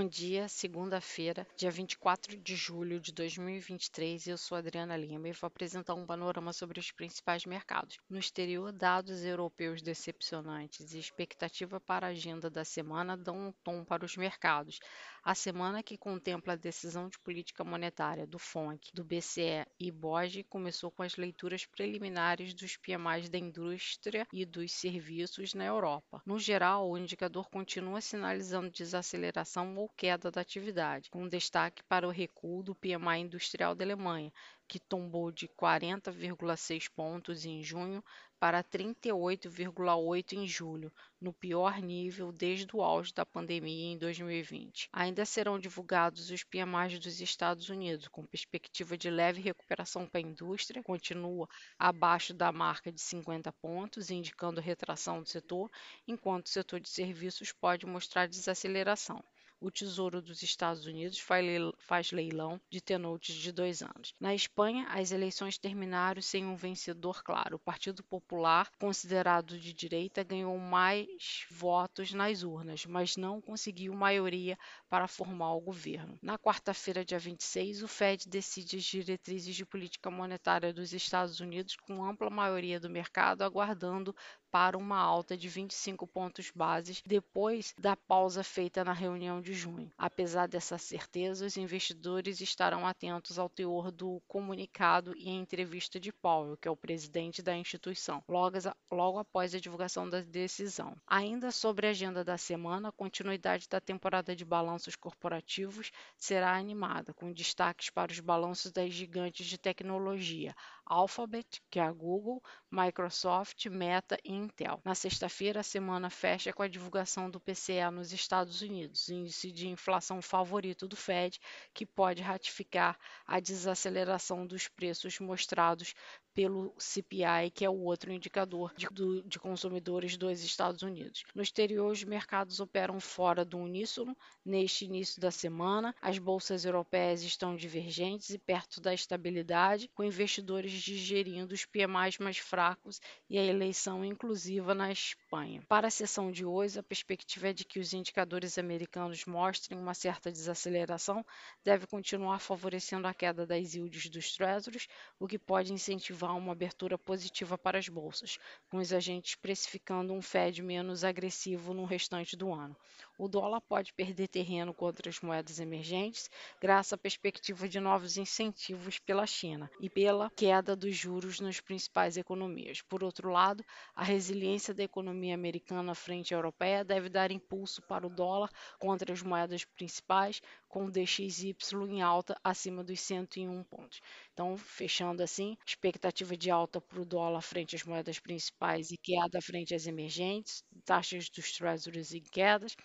Bom dia, segunda-feira, dia 24 de julho de 2023. Eu sou Adriana Lima e vou apresentar um panorama sobre os principais mercados. No exterior, dados europeus decepcionantes e expectativa para a agenda da semana dão um tom para os mercados. A semana que contempla a decisão de política monetária do FONC, do BCE e BOJ começou com as leituras preliminares dos PMIs da indústria e dos serviços na Europa. No geral, o indicador continua sinalizando desaceleração ou queda da atividade, com destaque para o recuo do PMI industrial da Alemanha, que tombou de 40,6 pontos em junho para 38,8 em julho, no pior nível desde o auge da pandemia em 2020. Ainda serão divulgados os PMIs dos Estados Unidos, com perspectiva de leve recuperação para a indústria, continua abaixo da marca de 50 pontos, indicando retração do setor, enquanto o setor de serviços pode mostrar desaceleração o Tesouro dos Estados Unidos faz leilão de tenoutes de dois anos. Na Espanha, as eleições terminaram sem um vencedor claro. O Partido Popular, considerado de direita, ganhou mais votos nas urnas, mas não conseguiu maioria para formar o governo. Na quarta-feira, dia 26, o Fed decide as diretrizes de política monetária dos Estados Unidos com ampla maioria do mercado aguardando para uma alta de 25 pontos bases depois da pausa feita na reunião de junho. Apesar dessa certeza, os investidores estarão atentos ao teor do comunicado e à entrevista de Powell, que é o presidente da instituição, logo, logo após a divulgação da decisão. Ainda sobre a agenda da semana, a continuidade da temporada de balanços corporativos será animada, com destaques para os balanços das gigantes de tecnologia, Alphabet, que é a Google, Microsoft, Meta e Intel. Na sexta-feira, a semana fecha com a divulgação do PCE nos Estados Unidos, índice de inflação favorito do Fed, que pode ratificar a desaceleração dos preços mostrados pelo CPI, que é o outro indicador de, do, de, consumidores dos Estados Unidos. No exterior, os mercados operam fora do uníssono neste início da semana. As bolsas europeias estão divergentes e perto da estabilidade, com investidores digerindo os PMIs mais fracos e a eleição inclusiva na Espanha. Para a sessão de hoje, a perspectiva é de que os indicadores americanos mostrem uma certa desaceleração, deve continuar favorecendo a queda das yields dos Treasuries, o que pode incentivar uma abertura positiva para as bolsas, com os agentes precificando um Fed menos agressivo no restante do ano. O dólar pode perder terreno contra as moedas emergentes, graças à perspectiva de novos incentivos pela China e pela queda dos juros nas principais economias. Por outro lado, a resiliência da economia americana frente à europeia deve dar impulso para o dólar contra as moedas principais, com o DXY em alta acima dos 101 pontos. Então, fechando assim, expectativa de alta para o dólar frente às moedas principais e queda frente às emergentes, taxas dos treasuries em quedas,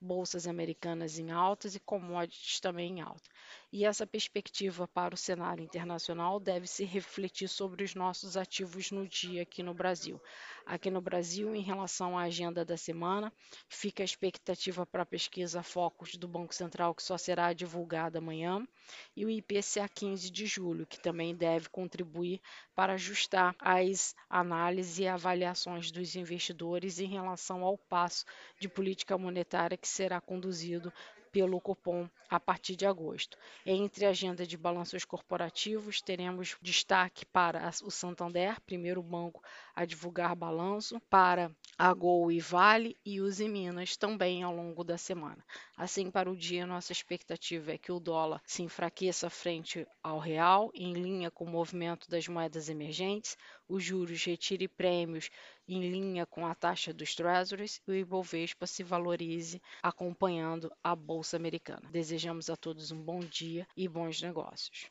bolsas americanas em altas e commodities também em alta. E essa perspectiva para o cenário internacional deve se refletir sobre os nossos ativos no dia aqui no Brasil. Aqui no Brasil, em relação à agenda da semana, fica a expectativa para a pesquisa Focus do Banco Central, que só será divulgada amanhã, e o IPCA 15 de julho, que também deve contribuir para ajustar as análises e avaliações dos investidores em relação ao passo de política monetária que será conduzido pelo Copom a partir de agosto. Entre a agenda de balanços corporativos, teremos destaque para o Santander, primeiro banco a divulgar balanço, para a Gol e Vale e os Minas também ao longo da semana. Assim, para o dia, nossa expectativa é que o dólar se enfraqueça frente ao real, em linha com o movimento das moedas emergentes, os juros retire prêmios em linha com a taxa dos treasuries e o Ibovespa se valorize acompanhando a bolsa americana. Desejamos a todos um bom dia e bons negócios.